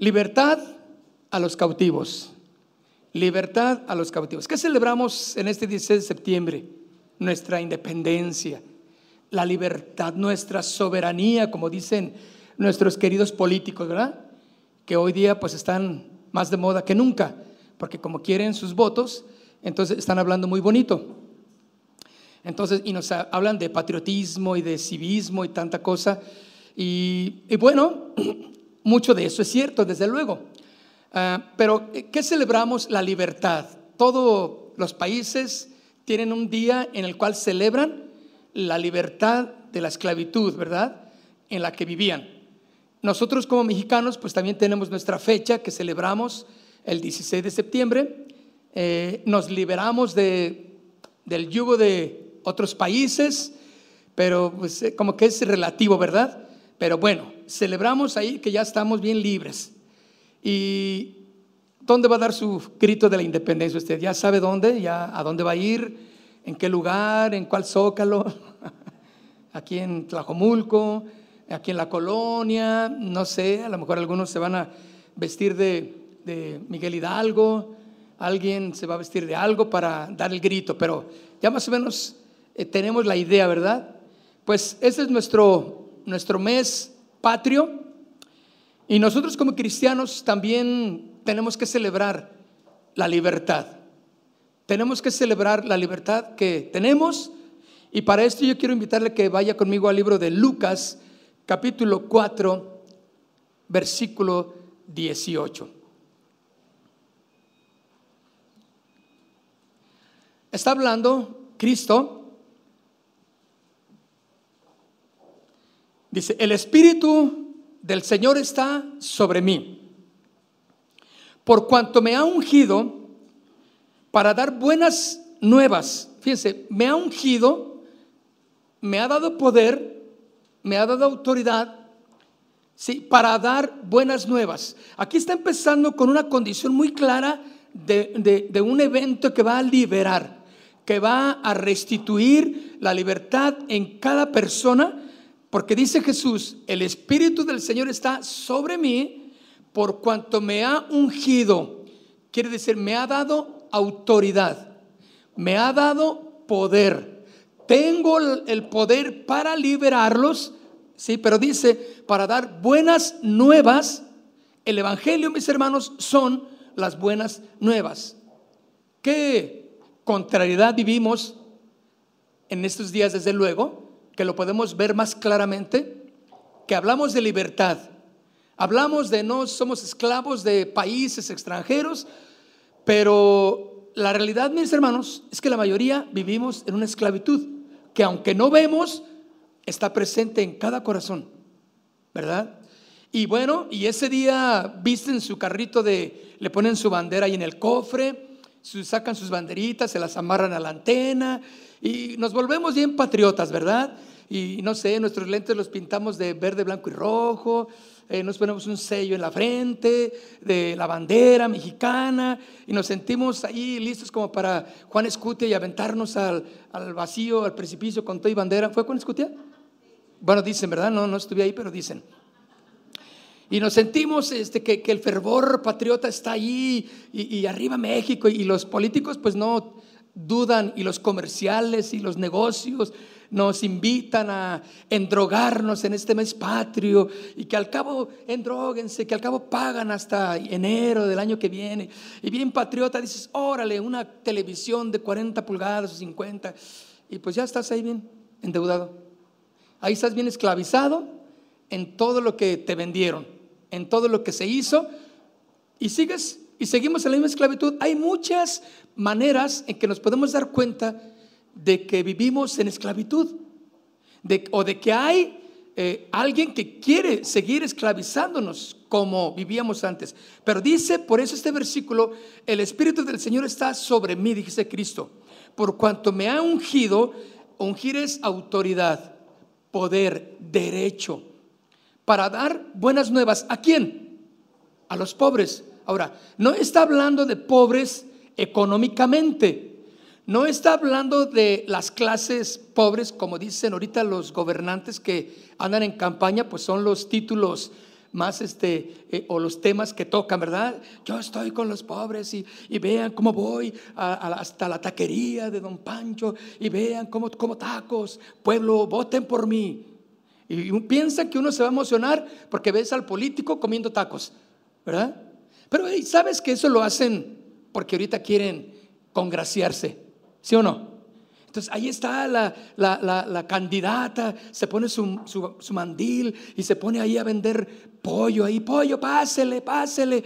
Libertad a los cautivos. Libertad a los cautivos. ¿Qué celebramos en este 16 de septiembre? Nuestra independencia, la libertad, nuestra soberanía, como dicen nuestros queridos políticos, ¿verdad? Que hoy día pues están más de moda que nunca, porque como quieren sus votos, entonces están hablando muy bonito. Entonces, y nos hablan de patriotismo y de civismo y tanta cosa. Y, bueno, mucho de eso es cierto, desde luego. Ah, pero, ¿qué celebramos? La libertad. Todos los países tienen un día en el cual celebran la libertad de la esclavitud, ¿verdad? En la que vivían. Nosotros como mexicanos, pues también tenemos nuestra fecha que celebramos el 16 de septiembre. Eh, nos liberamos de, del yugo de otros países, pero pues, eh, como que es relativo, ¿verdad? Pero bueno, celebramos ahí que ya estamos bien libres. ¿Y dónde va a dar su grito de la independencia usted? ¿Ya sabe dónde? ¿Ya a dónde va a ir? ¿En qué lugar? ¿En cuál zócalo? aquí en Tlajomulco, aquí en la colonia, no sé, a lo mejor algunos se van a vestir de, de Miguel Hidalgo, alguien se va a vestir de algo para dar el grito, pero ya más o menos eh, tenemos la idea, ¿verdad? Pues ese es nuestro, nuestro mes patrio y nosotros como cristianos también tenemos que celebrar la libertad. Tenemos que celebrar la libertad que tenemos y para esto yo quiero invitarle que vaya conmigo al libro de Lucas, capítulo 4, versículo 18. Está hablando Cristo Dice, el Espíritu del Señor está sobre mí, por cuanto me ha ungido para dar buenas nuevas. Fíjense, me ha ungido, me ha dado poder, me ha dado autoridad, sí, para dar buenas nuevas. Aquí está empezando con una condición muy clara de, de un evento que va a liberar, que va a restituir la libertad en cada persona porque dice Jesús, el Espíritu del Señor está sobre mí por cuanto me ha ungido. Quiere decir, me ha dado autoridad, me ha dado poder. Tengo el poder para liberarlos, sí, pero dice, para dar buenas nuevas. El Evangelio, mis hermanos, son las buenas nuevas. ¿Qué contrariedad vivimos en estos días, desde luego? Que lo podemos ver más claramente, que hablamos de libertad. Hablamos de no somos esclavos de países extranjeros, pero la realidad, mis hermanos, es que la mayoría vivimos en una esclavitud que aunque no vemos, está presente en cada corazón, ¿verdad? Y bueno, y ese día visten su carrito de, le ponen su bandera ahí en el cofre, sacan sus banderitas, se las amarran a la antena y nos volvemos bien patriotas, ¿verdad? Y no sé, nuestros lentes los pintamos de verde, blanco y rojo, eh, nos ponemos un sello en la frente de la bandera mexicana y nos sentimos ahí listos como para Juan Escutia y aventarnos al, al vacío, al precipicio con todo y bandera. ¿Fue Juan Escutia? Bueno, dicen, ¿verdad? No, no estuve ahí, pero dicen. Y nos sentimos este, que, que el fervor patriota está ahí y, y arriba México y los políticos pues no dudan y los comerciales y los negocios nos invitan a endrogarnos en este mes patrio y que al cabo endroguense, que al cabo pagan hasta enero del año que viene. Y bien patriota dices, órale, una televisión de 40 pulgadas o 50 y pues ya estás ahí bien endeudado. Ahí estás bien esclavizado en todo lo que te vendieron, en todo lo que se hizo y sigues y seguimos en la misma esclavitud. Hay muchas maneras en que nos podemos dar cuenta de que vivimos en esclavitud o de que hay eh, alguien que quiere seguir esclavizándonos como vivíamos antes. Pero dice, por eso este versículo, el Espíritu del Señor está sobre mí, dice Cristo. Por cuanto me ha ungido, ungir es autoridad, poder, derecho, para dar buenas nuevas. ¿A quién? A los pobres. Ahora, no está hablando de pobres económicamente. No está hablando de las clases pobres, como dicen ahorita los gobernantes que andan en campaña, pues son los títulos más este, eh, o los temas que tocan, ¿verdad? Yo estoy con los pobres y, vean cómo voy hasta la taquería de Don Pancho y vean cómo como tacos, pueblo, voten por mí. Y piensa que uno se va a emocionar porque ves al político comiendo tacos, ¿verdad? Pero sabes que eso lo hacen porque ahorita quieren congraciarse, ¿sí o no? Entonces ahí está la, candidata, se pone su, su, mandil y se pone ahí a vender pollo, ahí pollo, pásele, pásele.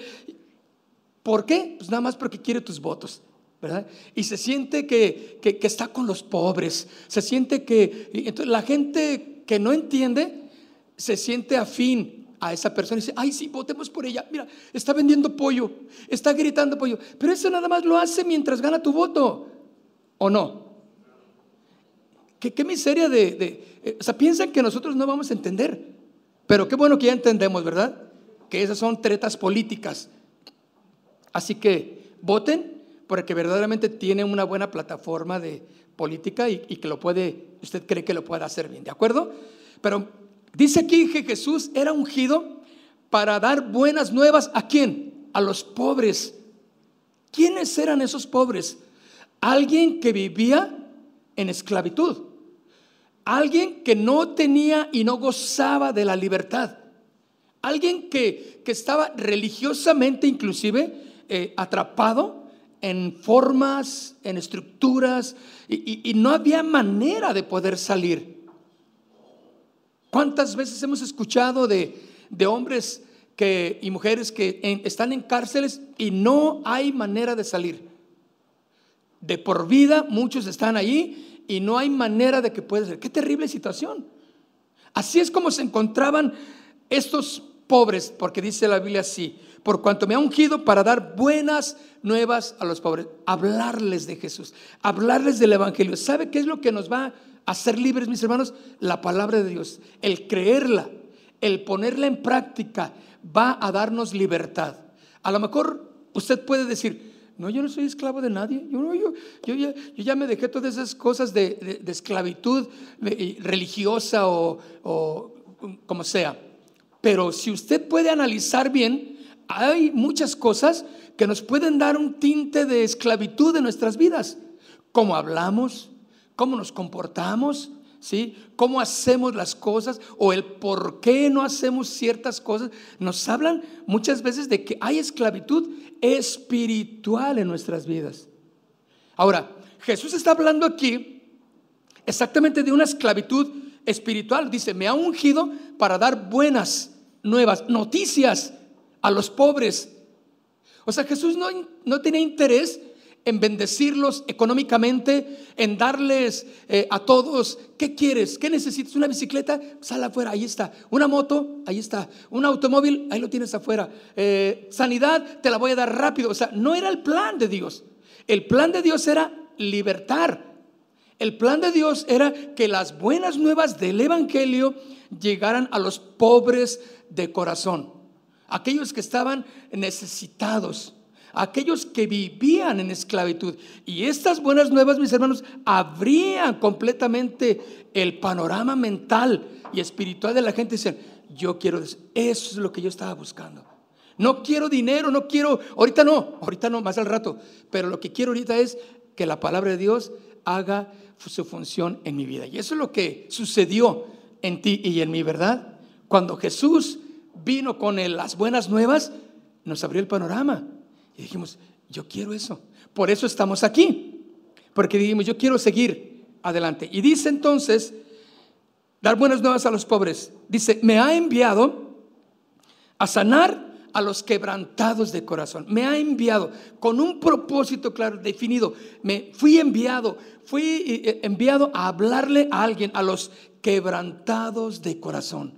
¿Por qué? Pues nada más porque quiere tus votos. ¿verdad? Y se siente que, que, está con los pobres, se siente que, entonces la gente que no entiende, se siente afín a esa persona y dice, ay, sí, votemos por ella. Mira, está vendiendo pollo, está gritando pollo. Pero eso nada más lo hace mientras gana tu voto, ¿o no? Qué, miseria de, eh, O sea, piensan que nosotros no vamos a entender. Pero qué bueno que ya entendemos, ¿verdad? Que esas son tretas políticas. Así que voten porque verdaderamente tienen una buena plataforma de política y, y, que lo puede, usted cree que lo puede hacer bien, ¿de acuerdo? Pero dice aquí que Jesús era ungido para dar buenas nuevas a quién? A los pobres. ¿Quiénes eran esos pobres? Alguien que vivía en esclavitud. Alguien que no tenía y no gozaba de la libertad. Alguien que, estaba religiosamente inclusive eh, atrapado en formas, en estructuras, y, no había manera de poder salir. ¿Cuántas veces hemos escuchado de, hombres que, y mujeres que están en cárceles y no hay manera de salir? De por vida muchos están ahí y no hay manera de que pueda ser. Qué terrible situación. Así es como se encontraban estos pobres, porque dice la Biblia así, por cuanto me ha ungido para dar buenas nuevas a los pobres, hablarles de Jesús, hablarles del Evangelio. ¿Sabe qué es lo que nos va a hacer libres, mis hermanos? La palabra de Dios, el creerla, el ponerla en práctica, va a darnos libertad. A lo mejor usted puede decir, no, yo no soy esclavo de nadie. Yo, yo, yo, ya, me dejé todas esas cosas de, esclavitud religiosa o, o como sea. Pero si usted puede analizar bien, hay muchas cosas que nos pueden dar un tinte de esclavitud en nuestras vidas. Cómo hablamos, cómo nos comportamos, ¿sí? Cómo hacemos las cosas o el por qué no hacemos ciertas cosas. Nos hablan muchas veces de que hay esclavitud espiritual en nuestras vidas. Ahora, Jesús está hablando aquí exactamente de una esclavitud espiritual. Dice, me ha ungido para dar buenas nuevas, noticias a los pobres. O sea, Jesús no, no tenía interés en bendecirlos económicamente, en darles eh, a todos, ¿qué quieres? ¿Qué necesitas? ¿Una bicicleta? Sal afuera, ahí está. ¿Una moto? Ahí está. ¿Un automóvil? Ahí lo tienes afuera. Eh, sanidad, te la voy a dar rápido. O sea, no era el plan de Dios. El plan de Dios era libertar. El plan de Dios era que las buenas nuevas del Evangelio llegaran a los pobres de corazón, aquellos que estaban necesitados aquellos que vivían en esclavitud. Y estas buenas nuevas, mis hermanos, abrían completamente el panorama mental y espiritual de la gente. Dicen, yo quiero, eso es lo que yo estaba buscando. No quiero dinero, no quiero, ahorita no, ahorita no, más al rato. Pero lo que quiero ahorita es que la palabra de Dios haga su función en mi vida. Y eso es lo que sucedió en ti y en mi ¿verdad? Cuando Jesús vino con las buenas nuevas, nos abrió el panorama. Y dijimos, yo quiero eso. Por eso estamos aquí. Porque dijimos, yo quiero seguir adelante. Y dice entonces, dar buenas nuevas a los pobres. Dice, me ha enviado a sanar a los quebrantados de corazón. Me ha enviado con un propósito claro, definido. Me fui enviado, fui eh, enviado a hablarle a alguien, a los quebrantados de corazón.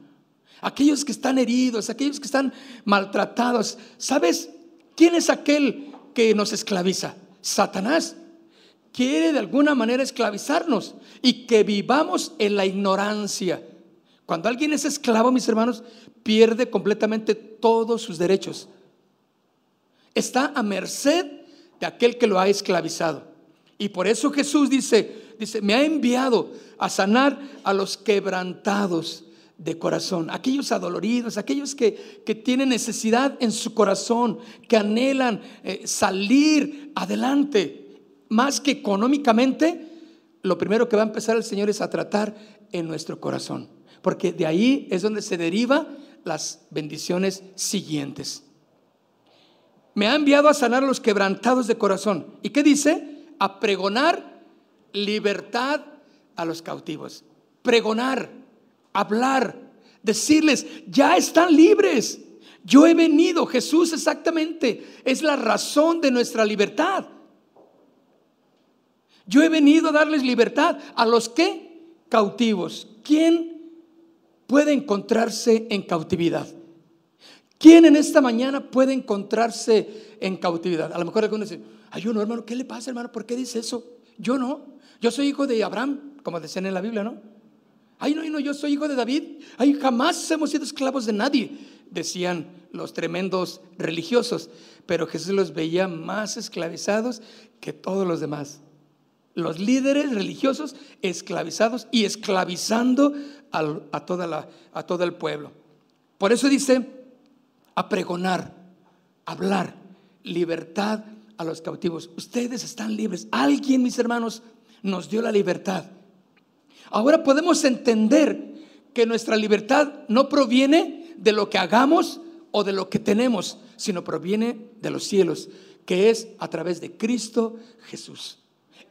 aquellos que están heridos, aquellos que están maltratados. ¿Sabes quién es aquel que nos esclaviza? Satanás. Quiere de alguna manera esclavizarnos y que vivamos en la ignorancia. Cuando alguien es esclavo, mis hermanos, pierde completamente todos sus derechos. Está a merced de aquel que lo ha esclavizado. Y por eso Jesús dice, dice, me ha enviado a sanar a los quebrantados de corazón, aquellos adoloridos, aquellos que, tienen necesidad en su corazón, que anhelan eh, salir adelante, más que económicamente, lo primero que va a empezar el Señor es a tratar en nuestro corazón, porque de ahí es donde se deriva las bendiciones siguientes. Me ha enviado a sanar a los quebrantados de corazón. ¿Y qué dice? A pregonar libertad a los cautivos. Pregonar hablar, decirles, ya están libres. Yo he venido, Jesús exactamente, es la razón de nuestra libertad. Yo he venido a darles libertad a los que cautivos. ¿Quién puede encontrarse en cautividad? ¿Quién en esta mañana puede encontrarse en cautividad? A lo mejor algunos dicen, ay, uno, hermano, ¿qué le pasa, hermano? ¿Por qué dice eso? Yo no. Yo soy hijo de Abraham, como decían en la Biblia, ¿no? Ay, no, no, yo soy hijo de David. Ay, jamás hemos sido esclavos de nadie, decían los tremendos religiosos. Pero Jesús los veía más esclavizados que todos los demás. Los líderes religiosos esclavizados y esclavizando a, toda la, a todo el pueblo. Por eso dice, a pregonar, hablar, libertad a los cautivos. Ustedes están libres. Alguien, mis hermanos, nos dio la libertad. Ahora podemos entender que nuestra libertad no proviene de lo que hagamos o de lo que tenemos, sino proviene de los cielos, que es a través de Cristo Jesús.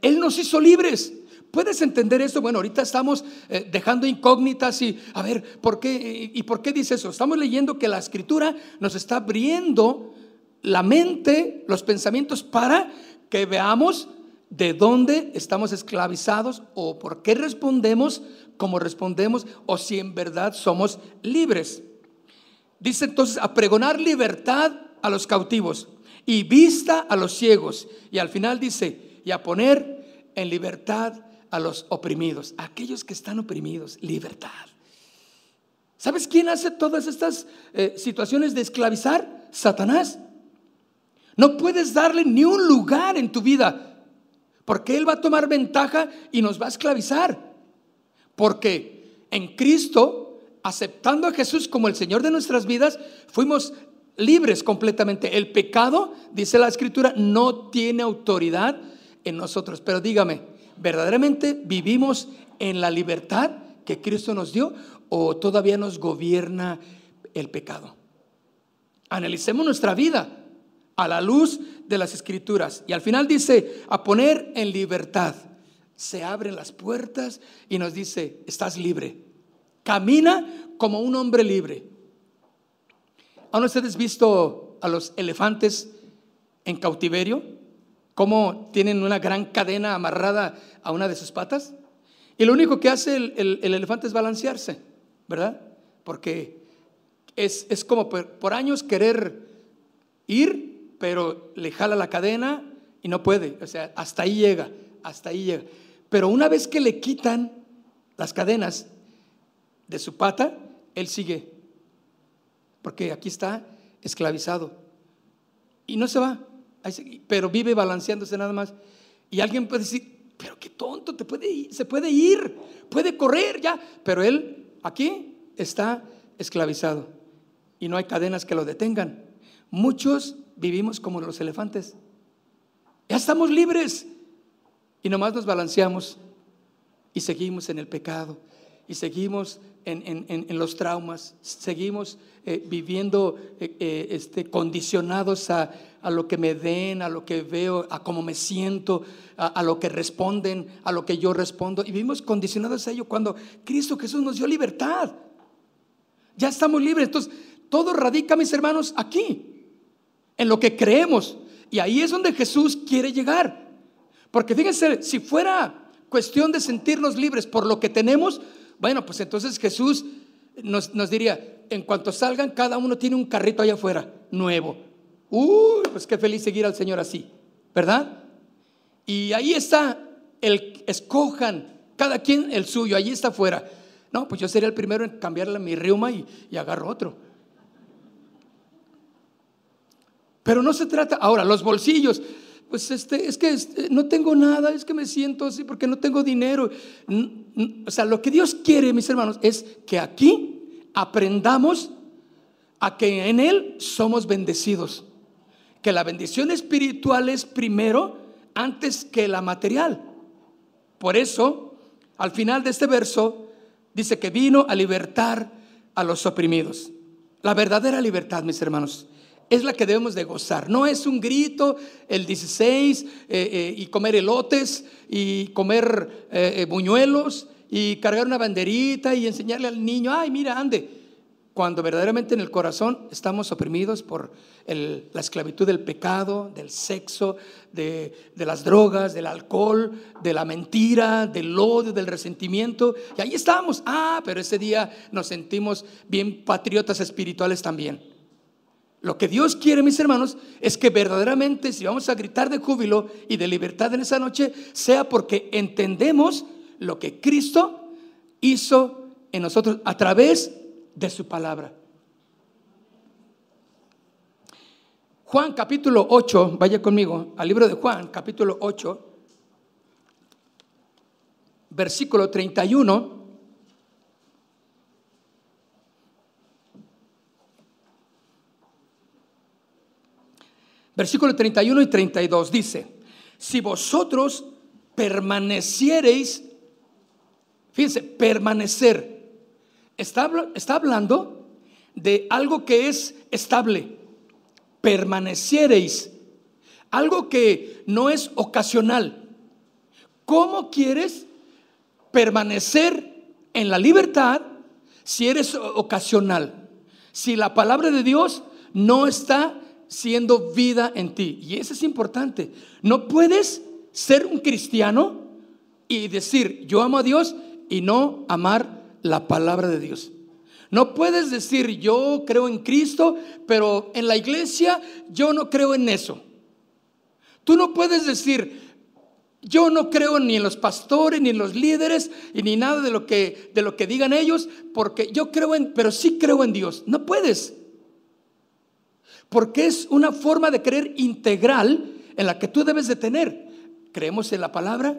Él nos hizo libres. ¿Puedes entender esto? Bueno, ahorita estamos eh, dejando incógnitas y a ver, ¿por qué y por qué dice eso? Estamos leyendo que la escritura nos está abriendo la mente, los pensamientos para que veamos de dónde estamos esclavizados o por qué respondemos como respondemos o si en verdad somos libres. Dice entonces a pregonar libertad a los cautivos y vista a los ciegos. Y al final dice, y a poner en libertad a los oprimidos, aquellos que están oprimidos, libertad. ¿Sabes quién hace todas estas eh, situaciones de esclavizar? Satanás. No puedes darle ni un lugar en tu vida porque Él va a tomar ventaja y nos va a esclavizar. Porque en Cristo, aceptando a Jesús como el Señor de nuestras vidas, fuimos libres completamente. El pecado, dice la Escritura, no tiene autoridad en nosotros. Pero dígame, ¿verdaderamente vivimos en la libertad que Cristo nos dio o todavía nos gobierna el pecado? Analicemos nuestra vida a la luz de las escrituras. Y al final dice, a poner en libertad. Se abren las puertas y nos dice, estás libre. Camina como un hombre libre. ¿Han ustedes visto a los elefantes en cautiverio? ¿Cómo tienen una gran cadena amarrada a una de sus patas? Y lo único que hace el, elefante es balancearse, ¿verdad? Porque es, es como por años querer ir pero le jala la cadena y no puede. O sea, hasta ahí llega, hasta ahí llega. Pero una vez que le quitan las cadenas de su pata, él sigue. Porque aquí está esclavizado. Y no se va, pero vive balanceándose nada más. Y alguien puede decir, pero qué tonto, te puede se puede ir, puede correr ya. Pero él aquí está esclavizado. Y no hay cadenas que lo detengan. Muchos vivimos como los elefantes. Ya estamos libres. Y nomás nos balanceamos y seguimos en el pecado y seguimos en, los traumas, seguimos eh, viviendo eh, eh, este, condicionados a, lo que me den, a lo que veo, a cómo me siento, a, a, lo que responden, a lo que yo respondo. Y vivimos condicionados a ello cuando Cristo Jesús nos dio libertad. Ya estamos libres. Entonces, todo radica, mis hermanos, aquí en lo que creemos. Y ahí es donde Jesús quiere llegar. Porque fíjense, si fuera cuestión de sentirnos libres por lo que tenemos, bueno, pues entonces Jesús nos, diría, en cuanto salgan, cada uno tiene un carrito allá afuera, nuevo. Uy, pues qué feliz seguir al Señor así, ¿verdad? Y ahí está el escojan, cada quien el suyo, allí está afuera. No, pues yo sería el primero en cambiarle mi riuma y, y agarro otro. Pero no se trata, ahora, los bolsillos, pues este, es que este, no tengo nada, es que me siento así porque no tengo dinero. O sea, lo que Dios quiere, mis hermanos, es que aquí aprendamos a que en Él somos bendecidos. Que la bendición espiritual es primero antes que la material. Por eso, al final de este verso, dice que vino a libertar a los oprimidos. La verdadera libertad, mis hermanos, es la que debemos de gozar. No es un grito el 16 eh, eh, y comer elotes y comer eh, buñuelos y cargar una banderita y enseñarle al niño, ay, mira, ande. Cuando verdaderamente en el corazón estamos oprimidos por la esclavitud del pecado, del sexo, de, de, las drogas, del alcohol, de la mentira, del odio, del resentimiento. Y ahí estamos. Ah, pero ese día nos sentimos bien patriotas espirituales también. Lo que Dios quiere, mis hermanos, es que verdaderamente si vamos a gritar de júbilo y de libertad en esa noche, sea porque entendemos lo que Cristo hizo en nosotros a través de su palabra. Juan capítulo 8, vaya conmigo al libro de Juan capítulo 8, versículo 31. Versículo 31 y 32 dice, si vosotros permaneciereis, fíjense, permanecer, está, está hablando de algo que es estable, permaneciereis, algo que no es ocasional. ¿Cómo quieres permanecer en la libertad si eres ocasional? Si la palabra de Dios no está siendo vida en ti. Y eso es importante. No puedes ser un cristiano y decir, yo amo a Dios y no amar la palabra de Dios. No puedes decir, yo creo en Cristo, pero en la iglesia yo no creo en eso. Tú no puedes decir, yo no creo ni en los pastores, ni en los líderes, y ni nada de lo que, de lo que digan ellos, porque yo creo en, pero sí creo en Dios. No puedes. Porque es una forma de creer integral en la que tú debes de tener. Creemos en la palabra,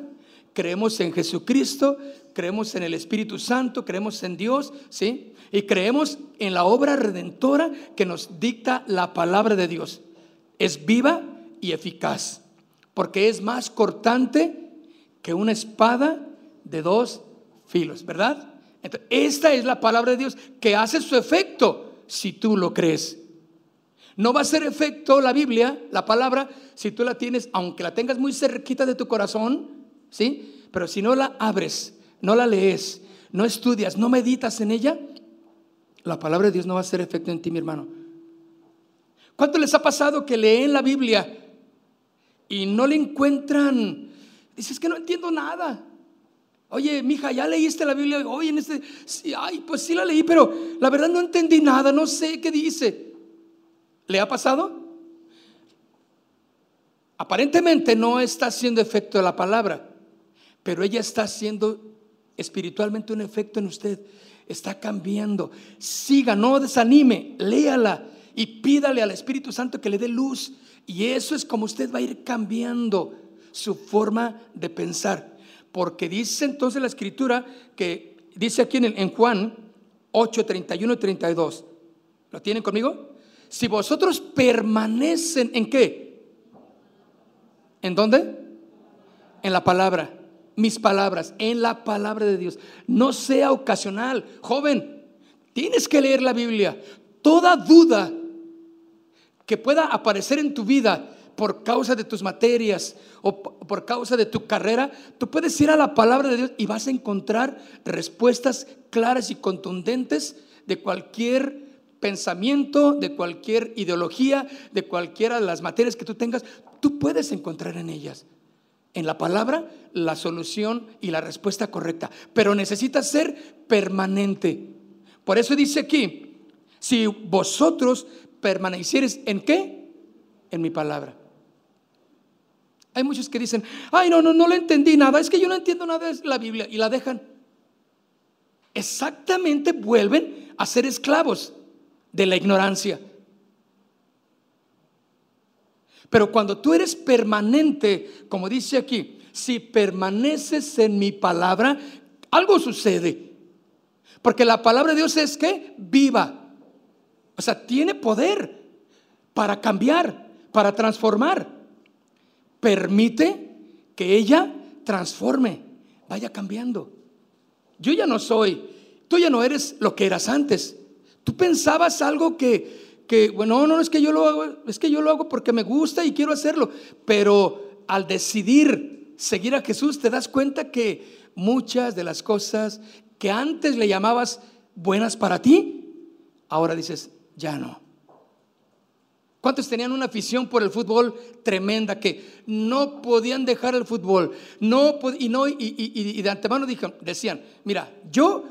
creemos en Jesucristo, creemos en el Espíritu Santo, creemos en Dios, ¿sí? Y creemos en la obra redentora que nos dicta la palabra de Dios. Es viva y eficaz, porque es más cortante que una espada de dos filos, ¿verdad? Esta es la palabra de Dios que hace su efecto si tú lo crees. No va a ser efecto la Biblia, la palabra, si tú la tienes, aunque la tengas muy cerquita de tu corazón, ¿sí? Pero si no la abres, no la lees, no estudias, no meditas en ella, la palabra de Dios no va a hacer efecto en ti, mi hermano. ¿Cuánto les ha pasado que leen la Biblia y no le encuentran? Dices que no entiendo nada. Oye, mija, ¿ya leíste la Biblia? Oye, en este, ay, pues sí la leí, pero la verdad no entendí nada, no sé qué dice. ¿Le ha pasado? Aparentemente no está haciendo efecto la palabra, pero ella está haciendo espiritualmente un efecto en usted. Está cambiando. Siga, no desanime, léala y pídale al Espíritu Santo que le dé luz. Y eso es como usted va a ir cambiando su forma de pensar. Porque dice entonces la escritura que dice aquí en, en Juan 8, 31 y 32. ¿Lo tienen conmigo? Si vosotros permanecen en qué? ¿En dónde? En la palabra. Mis palabras, en la palabra de Dios. No sea ocasional. Joven, tienes que leer la Biblia. Toda duda que pueda aparecer en tu vida por causa de tus materias o por causa de tu carrera, tú puedes ir a la palabra de Dios y vas a encontrar respuestas claras y contundentes de cualquier pensamiento, de cualquier ideología, de cualquiera de las materias que tú tengas, tú puedes encontrar en ellas, en la palabra, la solución y la respuesta correcta. Pero necesitas ser permanente. Por eso dice aquí, Si vosotros permanecieres en qué? En mi palabra. Hay muchos que dicen, ay, no, no, no le entendí nada, es que yo no entiendo nada de la Biblia y la dejan. Exactamente vuelven a ser esclavos de la ignorancia. Pero cuando tú eres permanente, como dice aquí, si permaneces en mi palabra, algo sucede. Porque la palabra de Dios es que viva. O sea, tiene poder para cambiar, para transformar. Permite que ella transforme, vaya cambiando. Yo ya no soy, tú ya no eres lo que eras antes. Tú pensabas algo que, que bueno, no, no, es que yo lo hago, es que yo lo hago porque me gusta y quiero hacerlo. Pero al decidir seguir a Jesús, te das cuenta que muchas de las cosas que antes le llamabas buenas para ti, ahora dices, ya no. ¿Cuántos tenían una afición por el fútbol tremenda que no podían dejar el fútbol? No, y, no, y, de antemano decían, mira, yo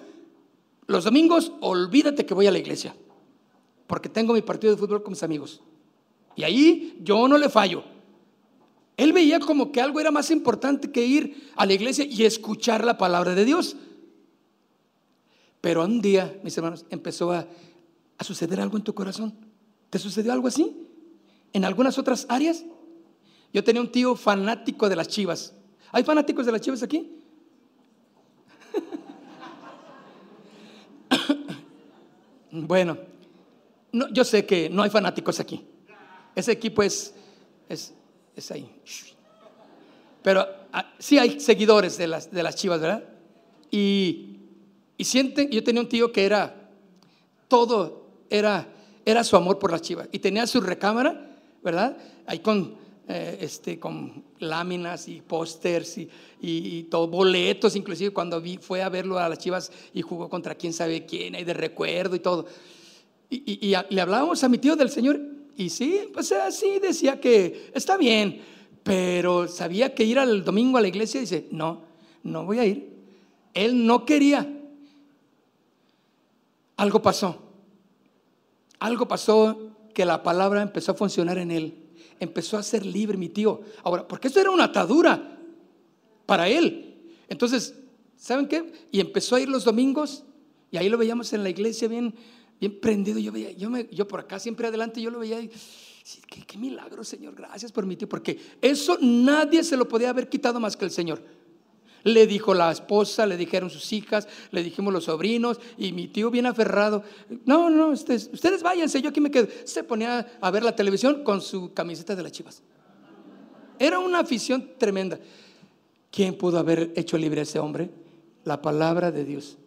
los domingos olvídate que voy a la iglesia, porque tengo mi partido de fútbol con mis amigos. Y ahí yo no le fallo. Él veía como que algo era más importante que ir a la iglesia y escuchar la palabra de Dios. Pero un día, mis hermanos, empezó a, a suceder algo en tu corazón. ¿Te sucedió algo así? ¿En algunas otras áreas? Yo tenía un tío fanático de las chivas. ¿Hay fanáticos de las chivas aquí? Bueno, no, yo sé que no hay fanáticos aquí. Ese equipo es, es, es ahí. Pero ah, sí hay seguidores de las, de las chivas, ¿verdad? Y, y sienten, yo tenía un tío que era, todo era, era su amor por las chivas. Y tenía su recámara, ¿verdad? Ahí con, eh, este, con láminas y pósters y, y, todo, boletos, inclusive cuando vi, fue a verlo a las chivas y jugó contra quién sabe quién, y de recuerdo y todo. Y, y le hablábamos a mi tío del Señor y sí, pues así decía que está bien, pero sabía que ir al domingo a la iglesia dice, no, no voy a ir. Él no quería. Algo pasó. Algo pasó que la palabra empezó a funcionar en él. Empezó a ser libre mi tío. Ahora, porque esto era una atadura para él. Entonces, ¿saben qué? Y empezó a ir los domingos y ahí lo veíamos en la iglesia bien bien prendido. Yo veía, yo, me, yo por acá siempre adelante, yo lo veía y, qué, qué milagro, Señor, gracias por mi tío, porque eso nadie se lo podía haber quitado más que el Señor. Le dijo la esposa, le dijeron sus hijas, le dijimos los sobrinos y mi tío bien aferrado. No, no, ustedes, ustedes váyanse, yo aquí me quedo. Se ponía a ver la televisión con su camiseta de las chivas. Era una afición tremenda. ¿Quién pudo haber hecho libre a ese hombre? La palabra de Dios.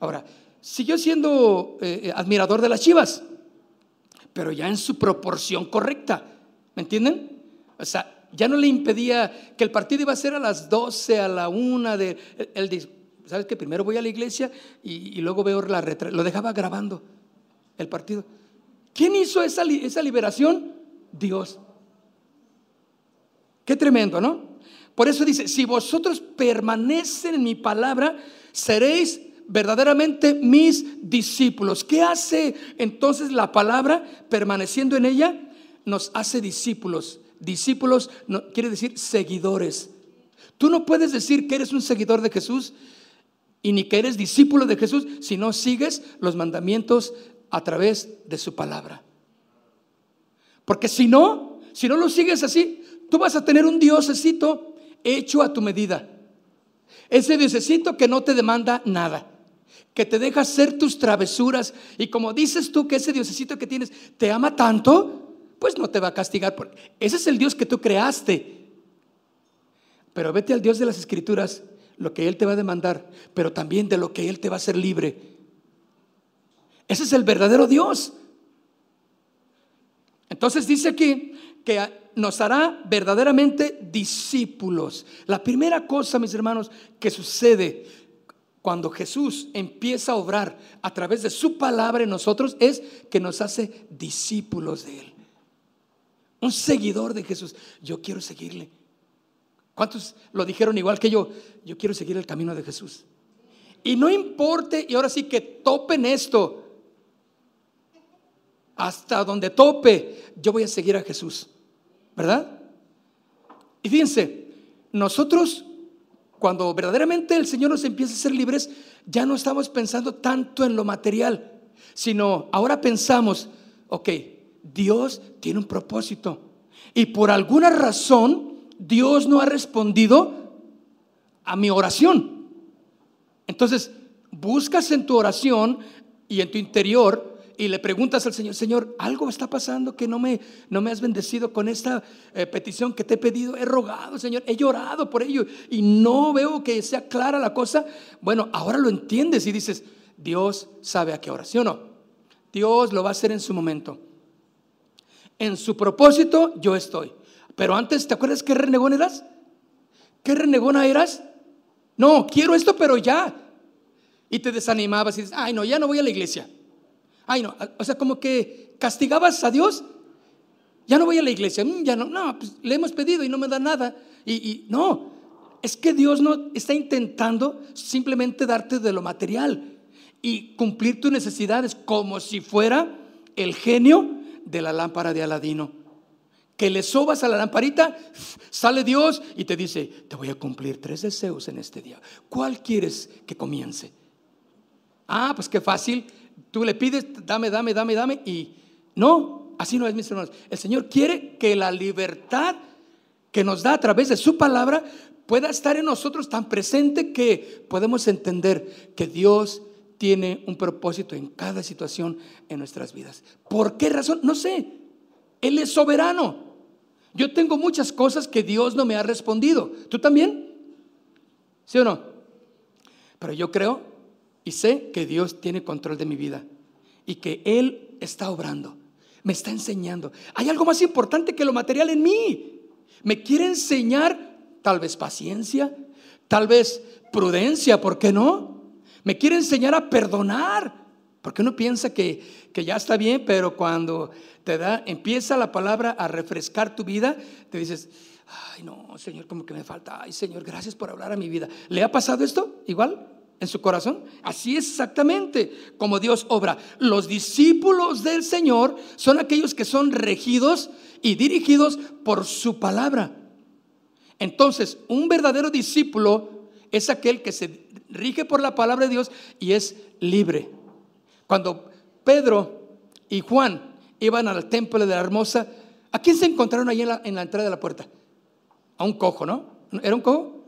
Ahora, siguió siendo eh, eh, admirador de las chivas, pero ya en su proporción correcta. ¿Me entienden? O sea, ya no le impedía que el partido iba a ser a las 12, a la 1 de... Él dice, ¿sabes que Primero voy a la iglesia y, luego veo la Lo dejaba grabando el partido. ¿Quién hizo esa, esa liberación? Dios. Qué tremendo, ¿no? Por eso dice, si vosotros permanecen en mi palabra, seréis verdaderamente mis discípulos. ¿Qué hace entonces la palabra permaneciendo en ella? Nos hace discípulos. Discípulos no, quiere decir seguidores. Tú no puedes decir que eres un seguidor de Jesús y ni que eres discípulo de Jesús si no sigues los mandamientos a través de su palabra. Porque si no, si no lo sigues así, tú vas a tener un diosecito hecho a tu medida. Ese diosecito que no te demanda nada que te deja hacer tus travesuras y como dices tú que ese Diosecito que tienes te ama tanto, pues no te va a castigar. Ese es el Dios que tú creaste. Pero vete al Dios de las Escrituras, lo que Él te va a demandar, pero también de lo que Él te va a hacer libre. Ese es el verdadero Dios. Entonces dice aquí que nos hará verdaderamente discípulos. La primera cosa, mis hermanos, que sucede cuando Jesús empieza a obrar a través de su palabra en nosotros es que nos hace discípulos de Él. Un seguidor de Jesús. Yo quiero seguirle. ¿Cuántos lo dijeron igual que yo? Yo quiero seguir el camino de Jesús. Y no importe, y ahora sí que topen esto. hasta donde tope, yo voy a seguir a Jesús. ¿Verdad? Y fíjense, nosotros cuando verdaderamente el Señor nos empieza a ser libres, ya no estamos pensando tanto en lo material, sino ahora pensamos, ok, Dios tiene un propósito. Y por alguna razón, Dios no ha respondido a mi oración. Entonces, buscas en tu oración y en tu interior y le preguntas al Señor, Señor, algo está pasando que no me, no me has bendecido con esta eh, petición que te he pedido. He rogado, Señor, he llorado por ello y no veo que sea clara la cosa. Bueno, ahora lo entiendes y dices, Dios sabe a qué hora, ¿sí o no? Dios lo va a hacer en su momento. En su propósito yo estoy. Pero antes, ¿te acuerdas qué renegón eras? ¿Qué renegona eras? No, quiero esto, pero ya. Y te desanimabas y dices, ay, no, ya no voy a la iglesia. Ay, no, o sea, como que castigabas a Dios. Ya no voy a la iglesia, mm, ya no, no, pues le hemos pedido y no me da nada. Y, y no, es que Dios no está intentando simplemente darte de lo material y cumplir tus necesidades como si fuera el genio de la lámpara de Aladino. Que le sobas a la lamparita, sale Dios y te dice, te voy a cumplir tres deseos en este día. ¿Cuál quieres que comience? Ah, pues qué fácil. Tú le pides, dame, dame, dame, dame. Y no, así no es, mis hermanos. El Señor quiere que la libertad que nos da a través de su palabra pueda estar en nosotros tan presente que podemos entender que Dios tiene un propósito en cada situación en nuestras vidas. ¿Por qué razón? No sé. Él es soberano. Yo tengo muchas cosas que Dios no me ha respondido. ¿Tú también? ¿Sí o no? Pero yo creo y sé que Dios tiene control de mi vida y que Él está obrando, me está enseñando. Hay algo más importante que lo material en mí. Me quiere enseñar tal vez paciencia, tal vez prudencia, ¿por qué no? Me quiere enseñar a perdonar. Porque uno piensa que, que ya está bien, pero cuando te da, empieza la palabra a refrescar tu vida, te dices, ay no, Señor, como que me falta, ay Señor, gracias por hablar a mi vida. ¿Le ha pasado esto igual? en su corazón. Así es exactamente como Dios obra. Los discípulos del Señor son aquellos que son regidos y dirigidos por su palabra. Entonces, un verdadero discípulo es aquel que se rige por la palabra de Dios y es libre. Cuando Pedro y Juan iban al templo de la hermosa, ¿a quién se encontraron ahí en la, en la entrada de la puerta? A un cojo, ¿no? ¿Era un cojo?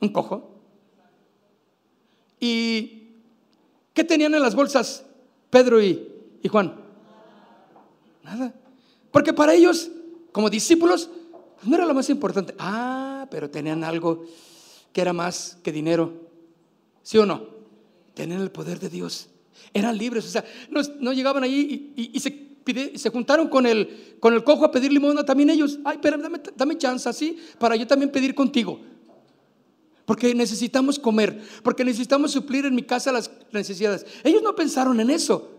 Un cojo. ¿Y qué tenían en las bolsas Pedro y, Juan? Nada. Porque para ellos, como discípulos, no era lo más importante. Ah, pero tenían algo que era más que dinero. ¿Sí o no? Tenían el poder de Dios. Eran libres. O sea, no, llegaban allí y, se, se juntaron con el, con el cojo a pedir limosna también ellos. Ay, pero dame, dame chance así para yo también pedir contigo porque necesitamos comer, porque necesitamos suplir en mi casa las necesidades. Ellos no pensaron en eso.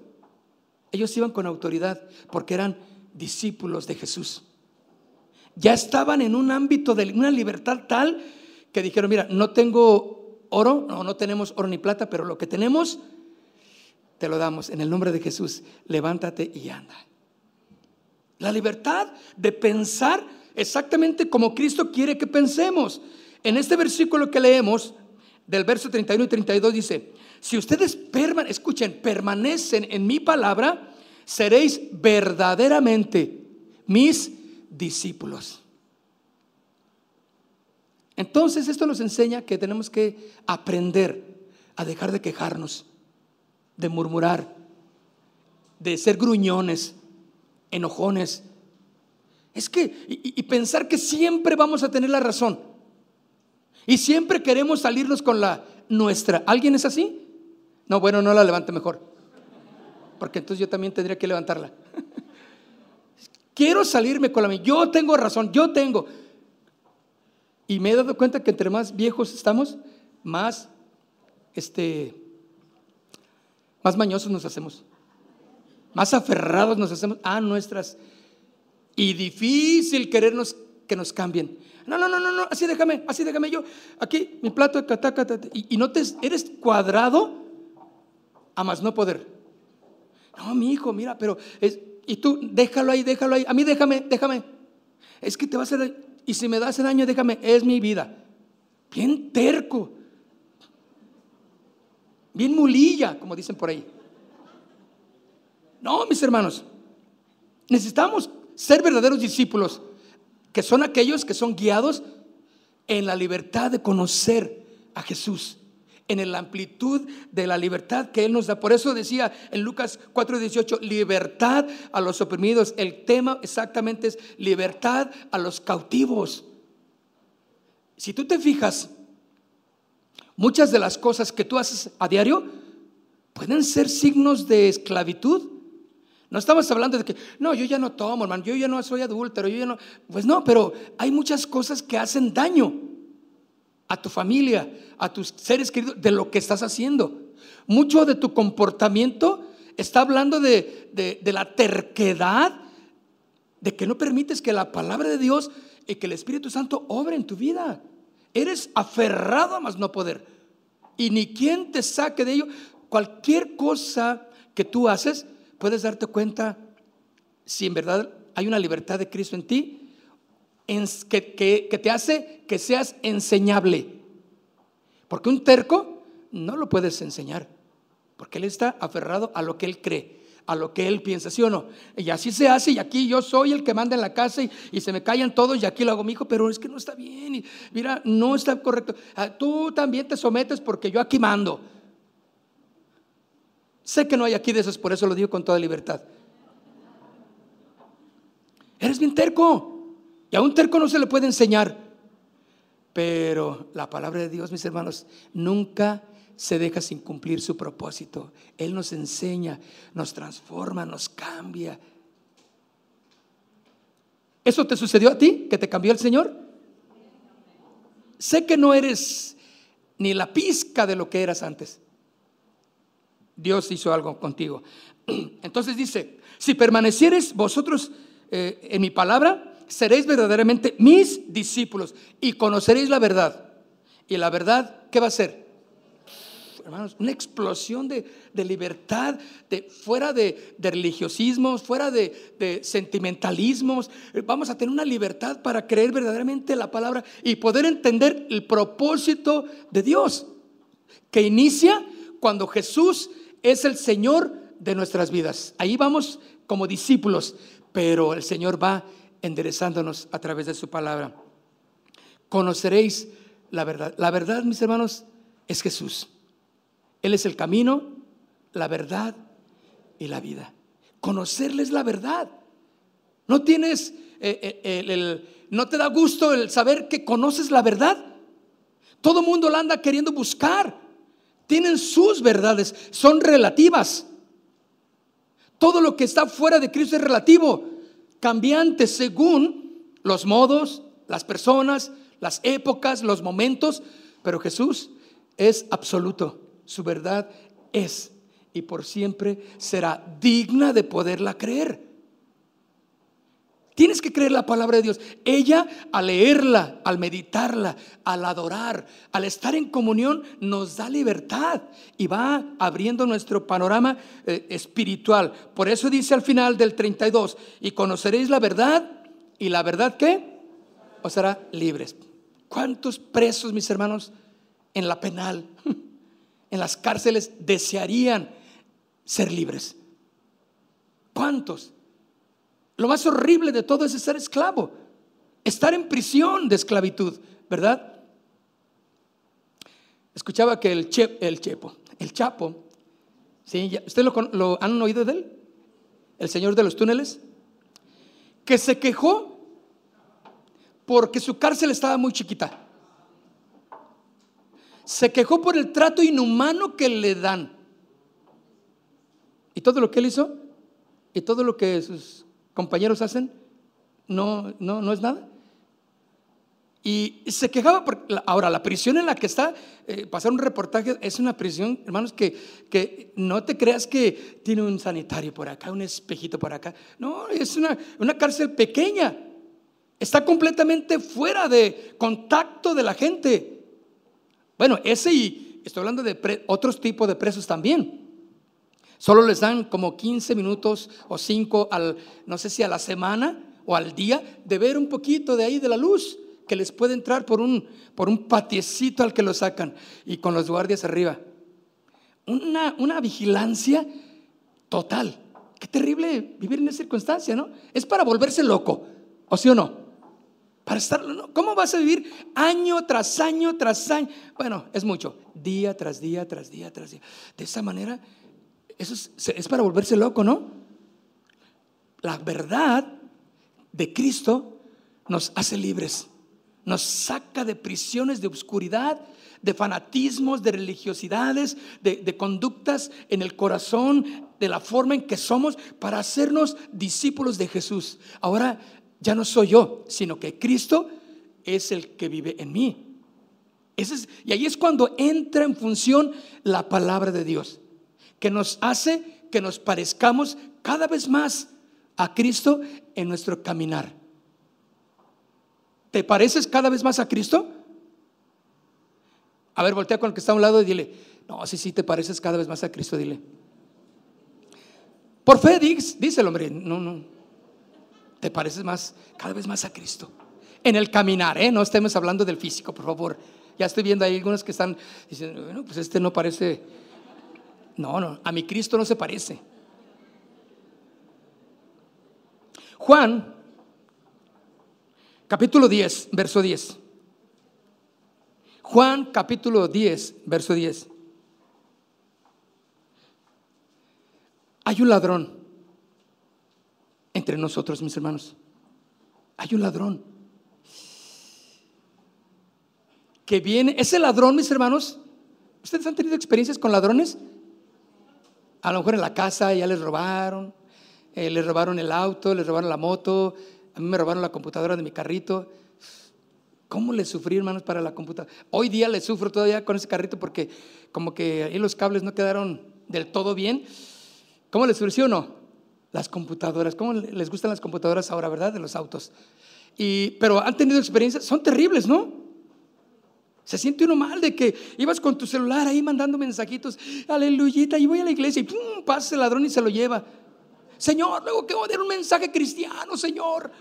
Ellos iban con autoridad porque eran discípulos de Jesús. Ya estaban en un ámbito de una libertad tal que dijeron, mira, no tengo oro, no, no tenemos oro ni plata, pero lo que tenemos, te lo damos. En el nombre de Jesús, levántate y anda. La libertad de pensar exactamente como Cristo quiere que pensemos. En este versículo que leemos, del verso 31 y 32 dice, si ustedes escuchen, permanecen en mi palabra, seréis verdaderamente mis discípulos. Entonces esto nos enseña que tenemos que aprender a dejar de quejarnos, de murmurar, de ser gruñones, enojones. Es que, y pensar que siempre vamos a tener la razón. Y siempre queremos salirnos con la nuestra. ¿Alguien es así? No, bueno, no la levante mejor. Porque entonces yo también tendría que levantarla. Quiero salirme con la mía. Yo tengo razón, yo tengo. Y me he dado cuenta que entre más viejos estamos, más este más mañosos nos hacemos. Más aferrados nos hacemos a nuestras y difícil querernos que nos cambien. No, no, no, no, no, así déjame, así déjame yo. Aquí, mi plato cataca, y, y no te, eres cuadrado a más no poder. No, mi hijo, mira, pero es, y tú déjalo ahí, déjalo ahí. A mí déjame, déjame. Es que te va a hacer, y si me da ese daño, déjame, es mi vida. Bien terco. Bien mulilla, como dicen por ahí. No, mis hermanos. Necesitamos ser verdaderos discípulos, que son aquellos que son guiados en la libertad de conocer a Jesús, en la amplitud de la libertad que Él nos da. Por eso decía en Lucas 4:18, libertad a los oprimidos. El tema exactamente es libertad a los cautivos. Si tú te fijas, muchas de las cosas que tú haces a diario pueden ser signos de esclavitud. No estamos hablando de que, no, yo ya no tomo, hermano, yo ya no soy adúltero, yo ya no. Pues no, pero hay muchas cosas que hacen daño a tu familia, a tus seres queridos, de lo que estás haciendo. Mucho de tu comportamiento está hablando de, la terquedad, de que no permites que la palabra de Dios y que el Espíritu Santo obre en tu vida. Eres aferrado a más no poder. Y ni quien te saque de ello. Cualquier cosa que tú haces, puedes darte cuenta si en verdad hay una libertad de Cristo en ti que, te hace que seas enseñable. Porque un terco no lo puedes enseñar, porque él está aferrado a lo que él cree, a lo que él piensa, ¿sí o no? Y así se hace, y aquí yo soy el que manda en la casa y, se me callan todos, y aquí lo hago mi hijo, pero es que no está bien, y mira, no está correcto. Ah, tú también te sometes porque yo aquí mando. Sé que no hay aquí de esos, por eso lo digo con toda libertad. Eres bien terco. Y a un terco no se le puede enseñar. Pero la palabra de Dios, mis hermanos, nunca se deja sin cumplir su propósito. Él nos enseña, nos transforma, nos cambia. ¿Eso te sucedió a ti? ¿Que te cambió el Señor? Sé que no eres ni la pizca de lo que eras antes. Dios hizo algo contigo. Entonces dice, si permanecieres vosotros eh, en mi palabra, seréis verdaderamente mis discípulos y conoceréis la verdad. Y la verdad, ¿qué va a ser? Hermanos, una explosión de, libertad, de, fuera de, religiosismos, fuera de, de, sentimentalismos. Vamos a tener una libertad para creer verdaderamente la palabra y poder entender el propósito de Dios, que inicia cuando Jesús es el Señor de nuestras vidas. Ahí vamos como discípulos, pero el Señor va enderezándonos a través de su palabra. Conoceréis la verdad. La verdad, mis hermanos, es Jesús. Él es el camino, la verdad y la vida. Conocerles la verdad. No tienes, eh, eh, el, no te da gusto el saber que conoces la verdad. Todo mundo la anda queriendo buscar. Tienen sus verdades, son relativas. Todo lo que está fuera de Cristo es relativo cambiante según los modos, las personas, las épocas, los momentos, pero Jesús es absoluto. Su verdad es y por siempre será digna de poderla creer. Tienes que creer la palabra de Dios. Ella, al leerla, al meditarla, al adorar, al estar en comunión, nos da libertad y va abriendo nuestro panorama eh, espiritual. Por eso dice al final del 32, y conoceréis la verdad, y la verdad que os hará libres. ¿Cuántos presos, mis hermanos, en la penal, en las cárceles, desearían ser libres? ¿Cuántos? Lo más horrible de todo es ser esclavo, estar en prisión de esclavitud, ¿verdad? Escuchaba que el, el Chepo, el Chapo, ¿sí? ¿usted lo, lo han oído de él? El señor de los túneles, que se quejó porque su cárcel estaba muy chiquita. Se quejó por el trato inhumano que le dan. Y todo lo que él hizo, y todo lo que sus compañeros hacen, no, no, no es nada. Y se quejaba, porque, ahora la prisión en la que está, eh, pasar un reportaje, es una prisión, hermanos, que, que no te creas que tiene un sanitario por acá, un espejito por acá. No, es una, una cárcel pequeña. Está completamente fuera de contacto de la gente. Bueno, ese y estoy hablando de otros tipos de presos también. Solo les dan como 15 minutos o 5 al, no sé si a la semana o al día, de ver un poquito de ahí de la luz que les puede entrar por un, por un patiecito al que lo sacan y con los guardias arriba. Una, una vigilancia total. Qué terrible vivir en esa circunstancia, ¿no? Es para volverse loco, ¿o sí o no? Para estar, ¿cómo vas a vivir año tras año tras año? Bueno, es mucho, día tras día tras día tras día. De esa manera eso es, para volverse loco, ¿no? La verdad de Cristo nos hace libres, nos saca de prisiones de oscuridad, de fanatismos, de religiosidades, de, conductas en el corazón, de la forma en que somos, para hacernos discípulos de Jesús. Ahora ya no soy yo, sino que Cristo es el que vive en mí. y ahí es cuando entra en función la palabra de Dios que nos hace que nos parezcamos cada vez más a Cristo en nuestro caminar. ¿Te pareces cada vez más a Cristo? A ver, voltea con el que está a un lado y dile, no, sí, sí, te pareces cada vez más a Cristo, dile. Por fe, dice el hombre, no, no, te pareces más, cada vez más a Cristo. En el caminar, ¿eh? no estemos hablando del físico, por favor. Ya estoy viendo ahí algunos que están diciendo, bueno, pues este no parece no, no, a mi Cristo no se parece. Juan, capítulo 10, verso 10. Juan, capítulo 10, verso 10. Hay un ladrón entre nosotros, mis hermanos. Hay un ladrón que viene. Ese ladrón, mis hermanos, ¿ustedes han tenido experiencias con ladrones? A lo mejor en la casa ya les robaron, eh, les robaron el auto, les robaron la moto, a mí me robaron la computadora de mi carrito. ¿Cómo le sufrí, hermanos, para la computadora? Hoy día le sufro todavía con ese carrito porque como que ahí los cables no quedaron del todo bien. ¿Cómo les sufrí o no? Las computadoras. ¿Cómo les gustan las computadoras ahora, verdad? De los autos. Y, pero han tenido experiencias, son terribles, ¿no? Se siente uno mal de que ibas con tu celular ahí mandando mensajitos, aleluyita, y voy a la iglesia y pum, pasa el ladrón y se lo lleva. Señor, luego que voy a dar un mensaje cristiano, Señor.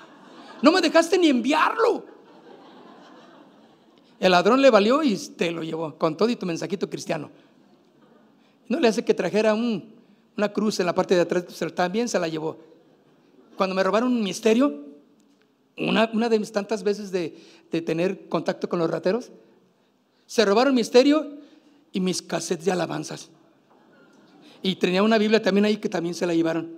No me dejaste ni enviarlo. El ladrón le valió y te lo llevó con todo y tu mensajito cristiano. No le hace que trajera una cruz en la parte de atrás, también se la llevó. Cuando me robaron un misterio, una, de mis tantas veces de tener contacto con los rateros, se robaron misterio y mis cassettes de alabanzas. Y tenía una Biblia también ahí que también se la llevaron.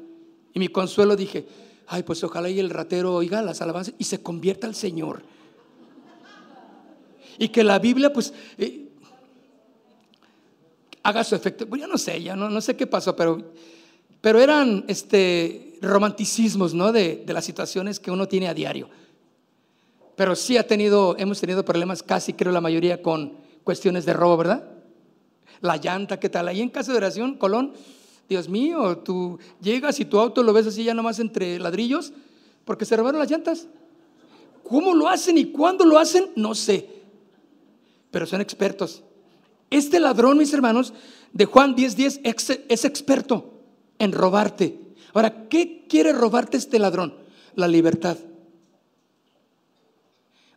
Y mi consuelo dije, ay, pues ojalá y el ratero oiga las alabanzas y se convierta al Señor. Y que la Biblia, pues, eh, haga su efecto. Bueno, yo no sé, ya no, no sé qué pasó, pero, pero eran este, romanticismos, ¿no? De, de las situaciones que uno tiene a diario. Pero sí ha tenido, hemos tenido problemas casi, creo, la mayoría con cuestiones de robo, ¿verdad? La llanta, ¿qué tal? Ahí en casa de oración, Colón, Dios mío, tú llegas y tu auto lo ves así ya nomás entre ladrillos, porque se robaron las llantas. ¿Cómo lo hacen y cuándo lo hacen? No sé, pero son expertos. Este ladrón, mis hermanos, de Juan 10:10 es experto en robarte. Ahora, ¿qué quiere robarte este ladrón? La libertad.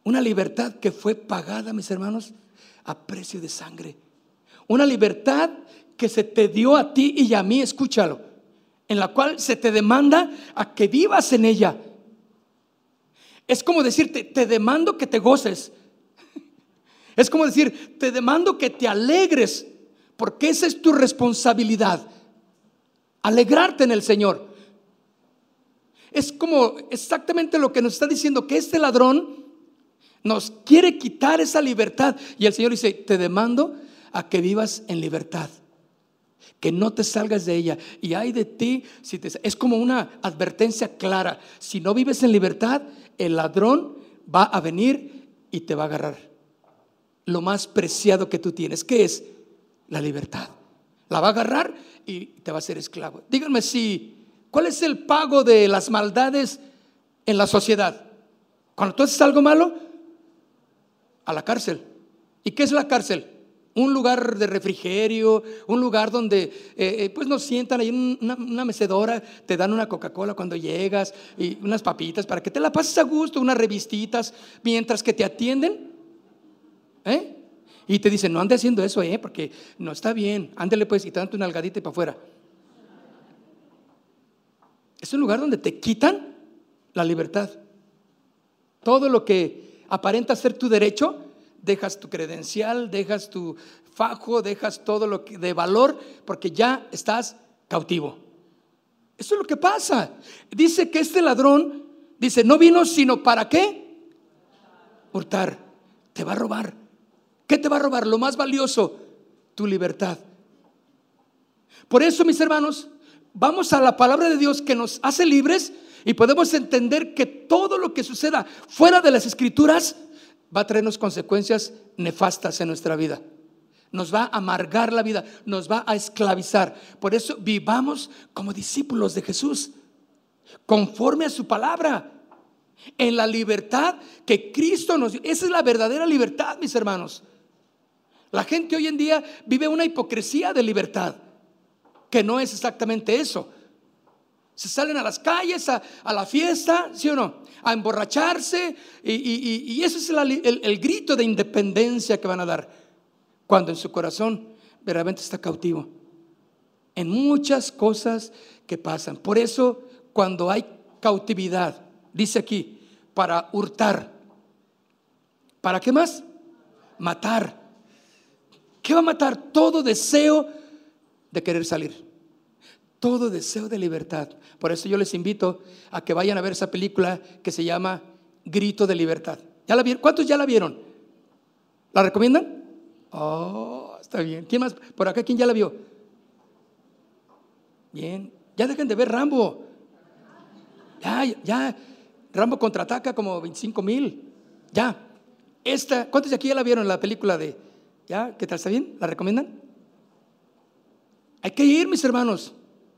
Una libertad que fue pagada, mis hermanos, a precio de sangre. Una libertad que se te dio a ti y a mí, escúchalo, en la cual se te demanda a que vivas en ella. Es como decirte, te demando que te goces. Es como decir, te demando que te alegres, porque esa es tu responsabilidad. Alegrarte en el Señor. Es como exactamente lo que nos está diciendo que este ladrón nos quiere quitar esa libertad. Y el Señor dice, te demando a que vivas en libertad. Que no te salgas de ella. Y hay de ti, si es como una advertencia clara. Si no vives en libertad, el ladrón va a venir y te va a agarrar. Lo más preciado que tú tienes, que es la libertad. La va a agarrar y te va a hacer esclavo. Díganme si, ¿cuál es el pago de las maldades en la sociedad? Cuando tú haces algo malo, a la cárcel. ¿Y qué es la cárcel? un lugar de refrigerio, un lugar donde eh, eh, pues nos sientan ahí en una, mecedora, te dan una Coca-Cola cuando llegas y unas papitas para que te la pases a gusto, unas revistitas, mientras que te atienden. ¿Eh? Y te dicen, no ande haciendo eso, ¿eh? porque no está bien, ándele pues y te dan tu nalgadita y para afuera. Es un lugar donde te quitan la libertad. Todo lo que aparenta ser tu derecho, dejas tu credencial, dejas tu fajo, dejas todo lo que de valor, porque ya estás cautivo. Eso es lo que pasa. Dice que este ladrón, dice, no vino sino para qué? Hurtar. Te va a robar. ¿Qué te va a robar? Lo más valioso, tu libertad. Por eso, mis hermanos, vamos a la palabra de Dios que nos hace libres y podemos entender que todo lo que suceda fuera de las escrituras va a traernos consecuencias nefastas en nuestra vida. Nos va a amargar la vida, nos va a esclavizar. Por eso vivamos como discípulos de Jesús, conforme a su palabra, en la libertad que Cristo nos dio. Esa es la verdadera libertad, mis hermanos. La gente hoy en día vive una hipocresía de libertad, que no es exactamente eso. Se salen a las calles, a, la fiesta, ¿sí o no? A emborracharse y, ese es el, grito de independencia que van a dar cuando en su corazón verdaderamente está cautivo. En muchas cosas que pasan. Por eso cuando hay cautividad, dice aquí, para hurtar. ¿Para qué más? Matar. ¿Qué va a matar? Todo deseo de querer salir. Todo deseo de libertad. Por eso yo les invito a que vayan a ver esa película que se llama Grito de Libertad. ¿Ya la vieron? ¿Cuántos ya la vieron? ¿La recomiendan? Oh, está bien. ¿Quién más? Por acá, ¿quién ya la vio? Bien. Ya dejen de ver Rambo. Ya, ya. Rambo contraataca como 25 mil. Ya. Esta, ¿cuántos de aquí ya la vieron la película de... ¿Ya? ¿Qué tal? ¿Está bien? ¿La recomiendan? Hay que ir, mis hermanos.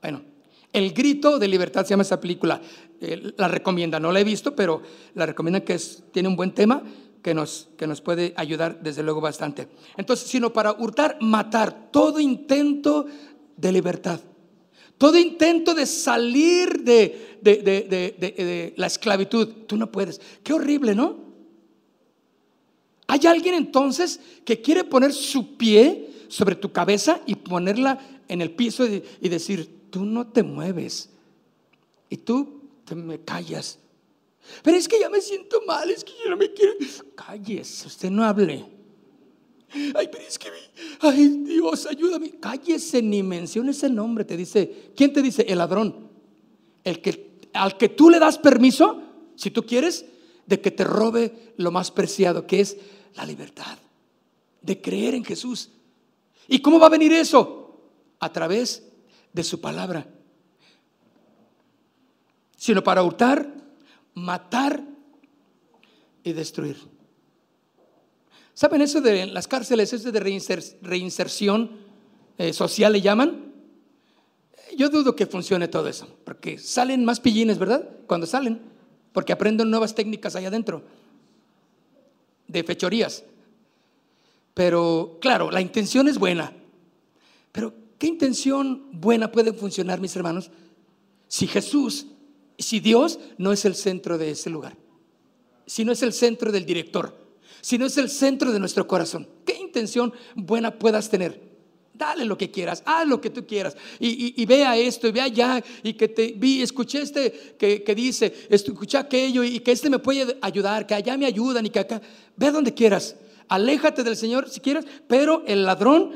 Bueno, El Grito de Libertad se llama esa película. Eh, la recomienda, no la he visto, pero la recomienda que tiene un buen tema que nos, que nos puede ayudar desde luego bastante. Entonces, sino para hurtar, matar todo intento de libertad. Todo intento de salir de, de, de, de, la esclavitud, tú no puedes. Qué horrible, ¿no? Hay alguien entonces que quiere poner su pie sobre tu cabeza y ponerla en el piso y decir, tú no te mueves y tú te me callas. Pero es que ya me siento mal, es que yo no me quiero. Cállese, usted no hable. Ay, pero es que, ay Dios, ayúdame. Cállese, ni mencione ese nombre. Te dice, ¿quién te dice? El ladrón. El que, al que tú le das permiso, si tú quieres, de que te robe lo más preciado, que es la libertad, de creer en Jesús. ¿Y cómo va a venir eso? A través de su palabra, sino para hurtar, matar y destruir. ¿Saben eso de las cárceles, eso de reinserción eh, social le llaman? Yo dudo que funcione todo eso, porque salen más pillines, ¿verdad? Cuando salen, porque aprenden nuevas técnicas allá adentro, de fechorías. Pero claro, la intención es buena, pero ¿Qué intención buena puede funcionar, mis hermanos, si Jesús, si Dios no es el centro de ese lugar? Si no es el centro del director, si no es el centro de nuestro corazón. ¿Qué intención buena puedas tener? Dale lo que quieras, haz lo que tú quieras. Y, vea esto, y vea allá, y que te vi, escuché este que, dice, escuché aquello, y que este me puede ayudar, que allá me ayudan, y que acá, ve donde quieras. Aléjate del Señor si quieres, pero el ladrón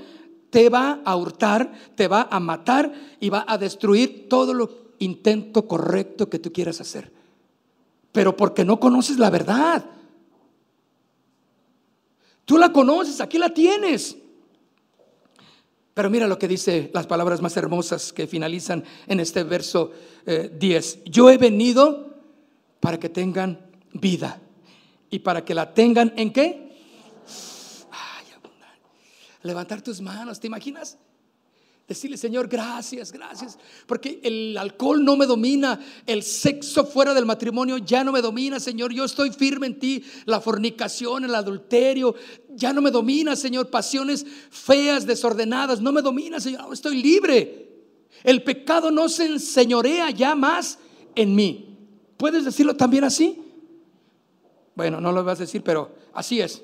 te va a hurtar, te va a matar y va a destruir todo lo intento correcto que tú quieras hacer. Pero porque no conoces la verdad. Tú la conoces, aquí la tienes. Pero mira lo que dice las palabras más hermosas que finalizan en este verso 10. Eh, Yo he venido para que tengan vida y para que la tengan en qué? Levantar tus manos. ¿Te imaginas? Decirle, Señor, gracias, gracias, porque el alcohol no me domina, el sexo fuera del matrimonio ya no me domina, Señor, yo estoy firme en ti, la fornicación, el adulterio, ya no me domina, Señor, pasiones feas, desordenadas, no me domina, Señor, estoy libre. El pecado no se enseñorea ya más en mí. ¿Puedes decirlo también así? Bueno, no lo vas a decir, pero así es.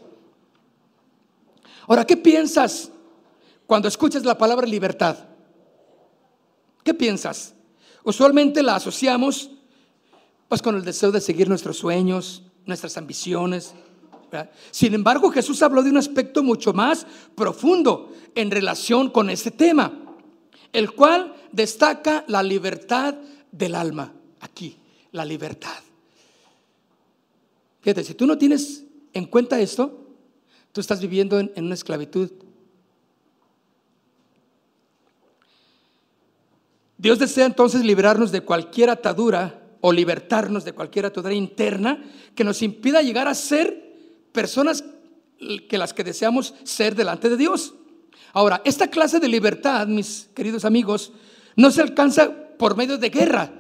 Ahora, ¿qué piensas cuando escuchas la palabra libertad, ¿qué piensas? Usualmente la asociamos pues con el deseo de seguir nuestros sueños, nuestras ambiciones. Sin embargo, Jesús habló de un aspecto mucho más profundo en relación con ese tema, el cual destaca la libertad del alma. Aquí, la libertad. Fíjate, si tú no tienes en cuenta esto, tú estás viviendo en, una esclavitud Dios desea entonces liberarnos de cualquier atadura o libertarnos de cualquier atadura interna que nos impida llegar a ser personas que las que deseamos ser delante de Dios. Ahora, esta clase de libertad, mis queridos amigos, no se alcanza por medio de guerra.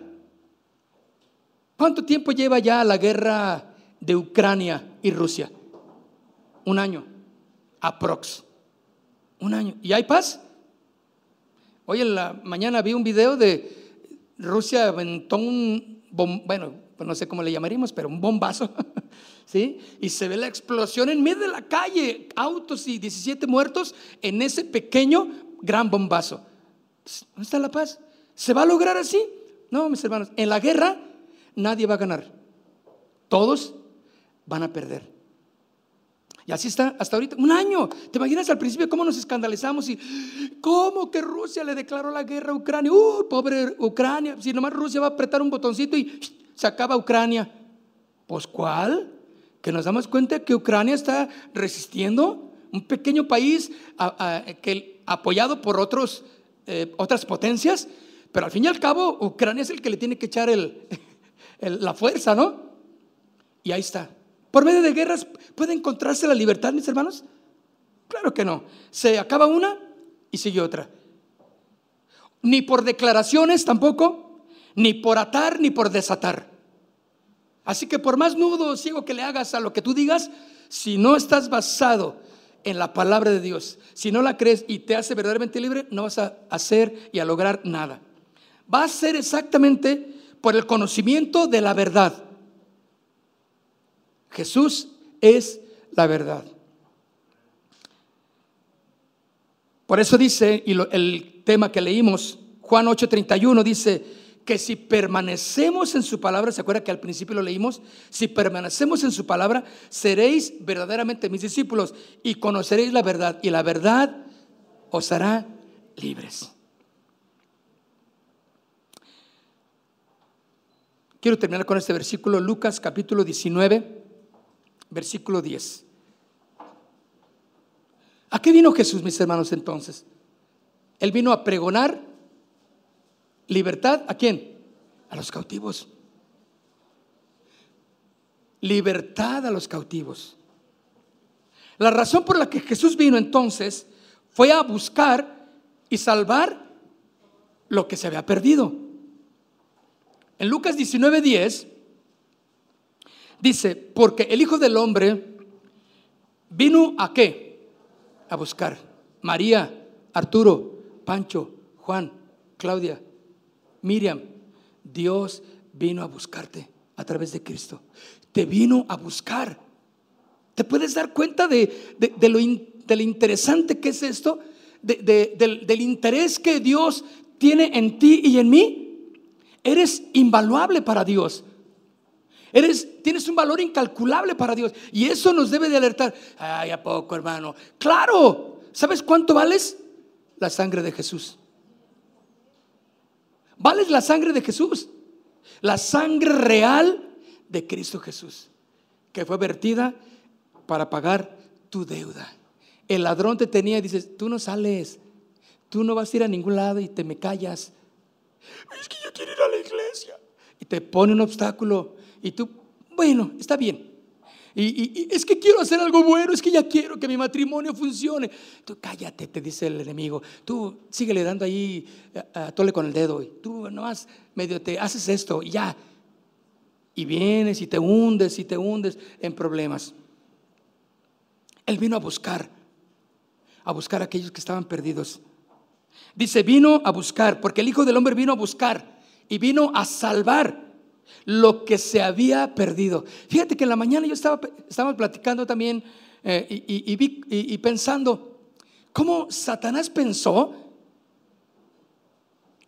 ¿Cuánto tiempo lleva ya la guerra de Ucrania y Rusia? Un año, aprox. Un año. ¿Y hay paz? Hoy en la mañana vi un video de Rusia aventó un, bueno, pues no sé cómo le llamaríamos, pero un bombazo, ¿sí? Y se ve la explosión en medio de la calle, autos y 17 muertos en ese pequeño gran bombazo. ¿Dónde está la paz? ¿Se va a lograr así? No, mis hermanos, en la guerra nadie va a ganar. Todos van a perder. Y así está hasta ahorita, un año. ¿Te imaginas al principio cómo nos escandalizamos y cómo que Rusia le declaró la guerra a Ucrania? ¡Uh, pobre Ucrania! Si nomás Rusia va a apretar un botoncito y se acaba Ucrania. Pues ¿cuál? Que nos damos cuenta que Ucrania está resistiendo, un pequeño país que, apoyado por otros, eh, otras potencias, pero al fin y al cabo Ucrania es el que le tiene que echar la fuerza, ¿no? Y ahí está. ¿Por medio de guerras puede encontrarse la libertad, mis hermanos? Claro que no. Se acaba una y sigue otra. Ni por declaraciones tampoco, ni por atar, ni por desatar. Así que por más nudo ciego que le hagas a lo que tú digas, si no estás basado en la palabra de Dios, si no la crees y te hace verdaderamente libre, no vas a hacer y a lograr nada. Va a ser exactamente por el conocimiento de la verdad. Jesús es la verdad. Por eso dice, y el tema que leímos, Juan 8:31 dice que si permanecemos en su palabra, ¿se acuerda que al principio lo leímos? Si permanecemos en su palabra, seréis verdaderamente mis discípulos y conoceréis la verdad y la verdad os hará libres. Quiero terminar con este versículo, Lucas capítulo 19 versículo 10. ¿A qué vino Jesús, mis hermanos, entonces? Él vino a pregonar libertad a quién? A los cautivos. Libertad a los cautivos. La razón por la que Jesús vino entonces fue a buscar y salvar lo que se había perdido. En Lucas 19:10 Dice, porque el Hijo del Hombre vino a qué? A buscar. María, Arturo, Pancho, Juan, Claudia, Miriam, Dios vino a buscarte a través de Cristo. Te vino a buscar. ¿Te puedes dar cuenta de, lo, interesante que es esto? del interés que Dios tiene en ti y en mí. Eres invaluable para Dios. Eres, tienes un valor incalculable para Dios. Y eso nos debe de alertar. Ay, ¿a poco, hermano? Claro. ¿Sabes cuánto vales? La sangre de Jesús. Vales la sangre de Jesús. La sangre real de Cristo Jesús. Que fue vertida para pagar tu deuda. El ladrón te tenía y dices, tú no sales. Tú no vas a ir a ningún lado y te me callas. Es que yo quiero ir a la iglesia. Y te pone un obstáculo. Y tú, bueno, está bien. Y, es que quiero hacer algo bueno, es que ya quiero que mi matrimonio funcione. Tú cállate, te dice el enemigo. Tú síguele dando ahí a, tole con el dedo. Y tú nomás medio te haces esto y ya. Y vienes y te hundes y te hundes en problemas. Él vino a buscar, a buscar a aquellos que estaban perdidos. Dice, vino a buscar, porque el Hijo del Hombre vino a buscar y vino a salvar lo que se había perdido. Fíjate que en la mañana yo estaba, platicando también eh, y, y, pensando cómo Satanás pensó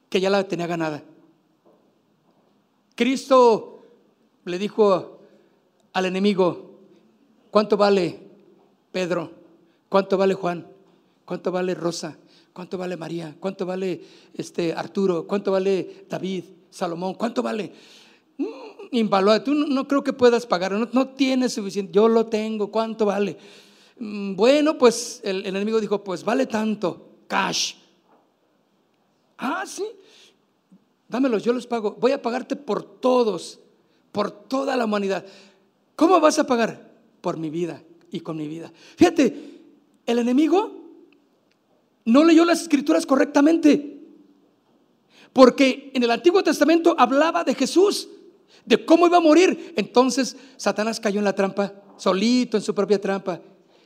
que ya la tenía ganada. Cristo le dijo al enemigo, ¿cuánto vale Pedro? ¿Cuánto vale Juan? ¿Cuánto vale Rosa? ¿Cuánto vale María? ¿Cuánto vale este Arturo? ¿Cuánto vale David? Salomón? ¿Cuánto vale? Mm, tú no, creo que puedas pagar, no, tienes suficiente, yo lo tengo, ¿cuánto vale? Mm, bueno, pues el enemigo dijo, pues vale tanto, cash. Ah, sí, dámelos, yo los pago, voy a pagarte por todos, por toda la humanidad. ¿Cómo vas a pagar? Por mi vida y con mi vida. Fíjate, el enemigo no leyó las escrituras correctamente. Porque en el Antiguo Testamento hablaba de Jesús, de cómo iba a morir. Entonces Satanás cayó en la trampa, solito en su propia trampa.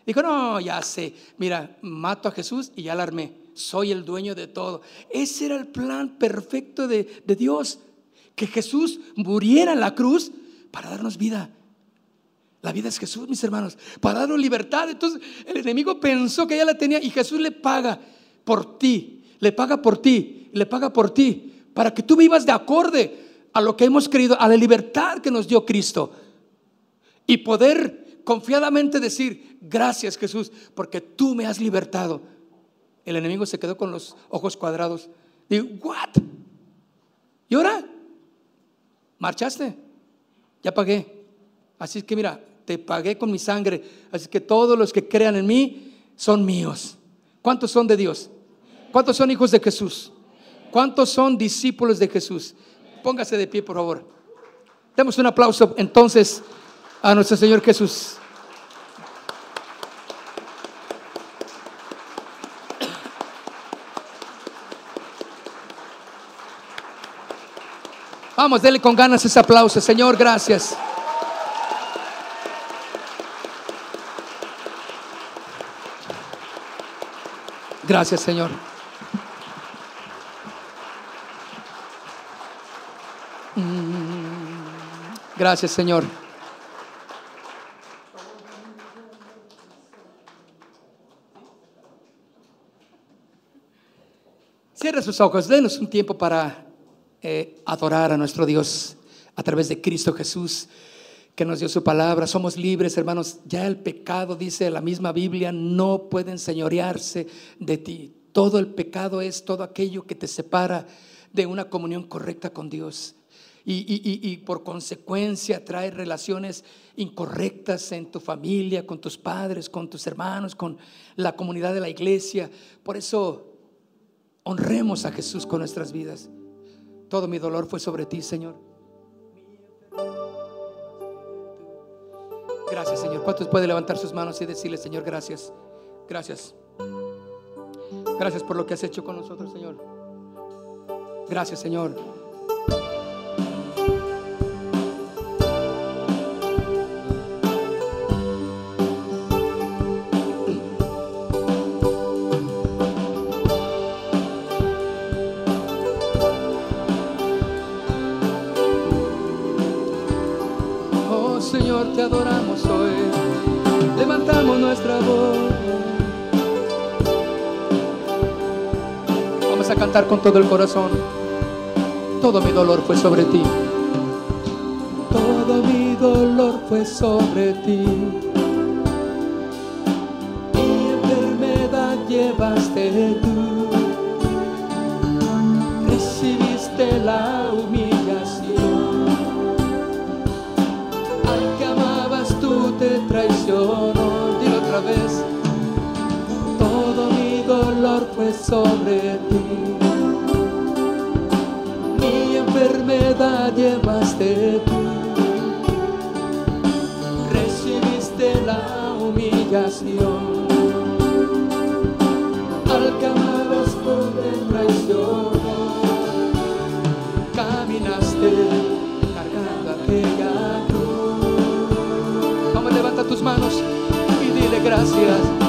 Dijo, no, ya sé, mira, mato a Jesús y ya la armé. Soy el dueño de todo. Ese era el plan perfecto de, de Dios, que Jesús muriera en la cruz para darnos vida. La vida es Jesús, mis hermanos, para darnos libertad. Entonces el enemigo pensó que ya la tenía y Jesús le paga por ti, le paga por ti, le paga por ti, para que tú vivas de acorde a lo que hemos creído, a la libertad que nos dio Cristo. Y poder confiadamente decir, gracias Jesús, porque tú me has libertado. El enemigo se quedó con los ojos cuadrados. Digo, ¿what? ¿Y ahora? ¿Marchaste? Ya pagué. Así que mira, te pagué con mi sangre. Así que todos los que crean en mí son míos. ¿Cuántos son de Dios? ¿Cuántos son hijos de Jesús? ¿Cuántos son discípulos de Jesús? Póngase de pie, por favor. Demos un aplauso entonces a nuestro Señor Jesús. Vamos, dele con ganas ese aplauso. Señor, gracias. Gracias, Señor. Gracias, Señor. Cierre sus ojos, denos un tiempo para eh, adorar a nuestro Dios a través de Cristo Jesús que nos dio su palabra. Somos libres, hermanos. Ya el pecado, dice la misma Biblia, no puede enseñorearse de ti. Todo el pecado es todo aquello que te separa de una comunión correcta con Dios. Y, por consecuencia trae relaciones incorrectas en tu familia, con tus padres, con tus hermanos, con la comunidad de la iglesia. Por eso honremos a Jesús con nuestras vidas. Todo mi dolor fue sobre ti, Señor. Gracias, Señor. ¿Cuántos puede levantar sus manos y decirle, Señor, gracias? Gracias. Gracias por lo que has hecho con nosotros, Señor. Gracias, Señor. Te adoramos hoy, levantamos nuestra voz. Vamos a cantar con todo el corazón. Todo mi dolor fue sobre ti. Todo mi dolor fue sobre ti. Mi enfermedad llevaste tú. Sobre ti. Mi enfermedad llevaste tú, recibiste la humillación. Al que por traición, caminaste cargando aquella cruz. Vamos, levanta tus manos y dile. Gracias.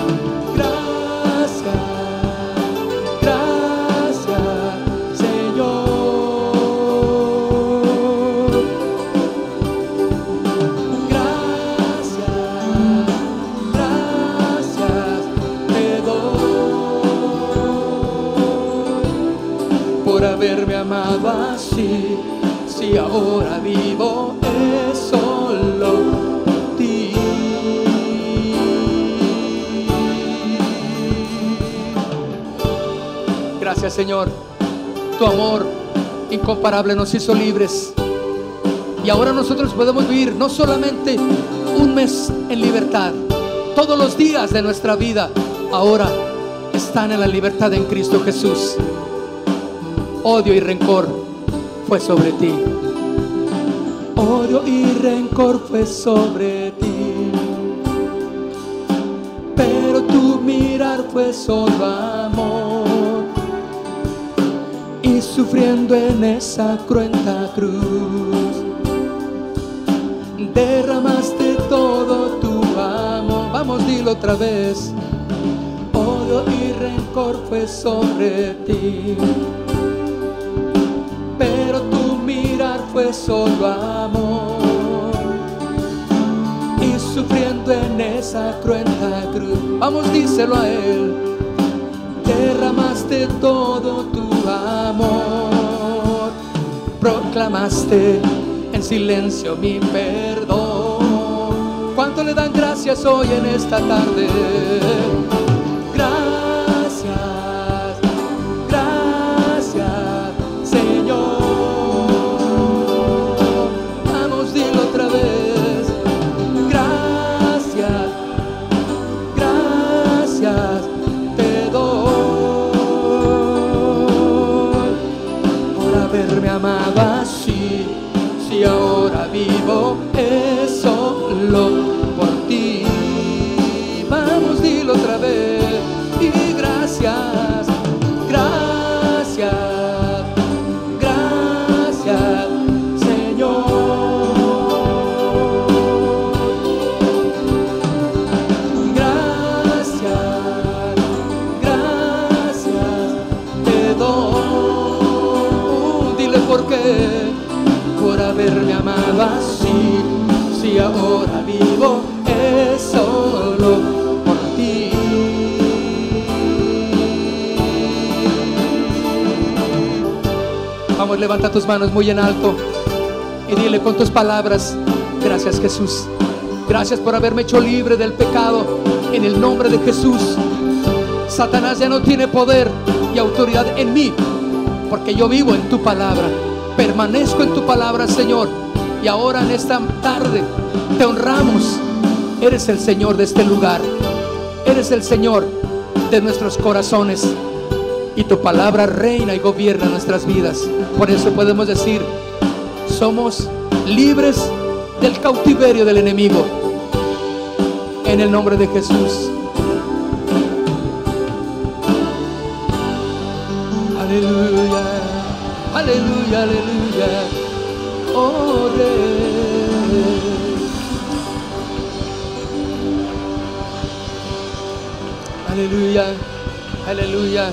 Ahora vivo es solo ti. Gracias Señor, tu amor incomparable nos hizo libres. Y ahora nosotros podemos vivir no solamente un mes en libertad, todos los días de nuestra vida ahora están en la libertad en Cristo Jesús. Odio y rencor fue sobre ti. Odio y rencor fue sobre ti. Pero tu mirar fue solo amor. Y sufriendo en esa cruenta cruz derramaste todo tu amor. Vamos, dilo otra vez. Odio y rencor fue sobre ti. Pero tu mirar fue solo amor. Sufriendo en esa cruenta cruz. Vamos, díselo a él. Derramaste todo tu amor. Proclamaste en silencio mi perdón. ¿Cuánto le dan gracias hoy en esta tarde? Ahora vivo es solo por levanta tus manos muy en alto y dile con tus palabras, gracias Jesús. Gracias por haberme hecho libre del pecado en el nombre de Jesús. Satanás ya no tiene poder y autoridad en mí, porque yo vivo en tu palabra. Permanezco en tu palabra, Señor. Y ahora en esta tarde te honramos. Eres el Señor de este lugar. Eres el Señor de nuestros corazones. Y tu palabra reina y gobierna nuestras vidas. Por eso podemos decir, somos libres del cautiverio del enemigo. En el nombre de Jesús. Aleluya, aleluya, aleluya. Oh. Aleluya, aleluya,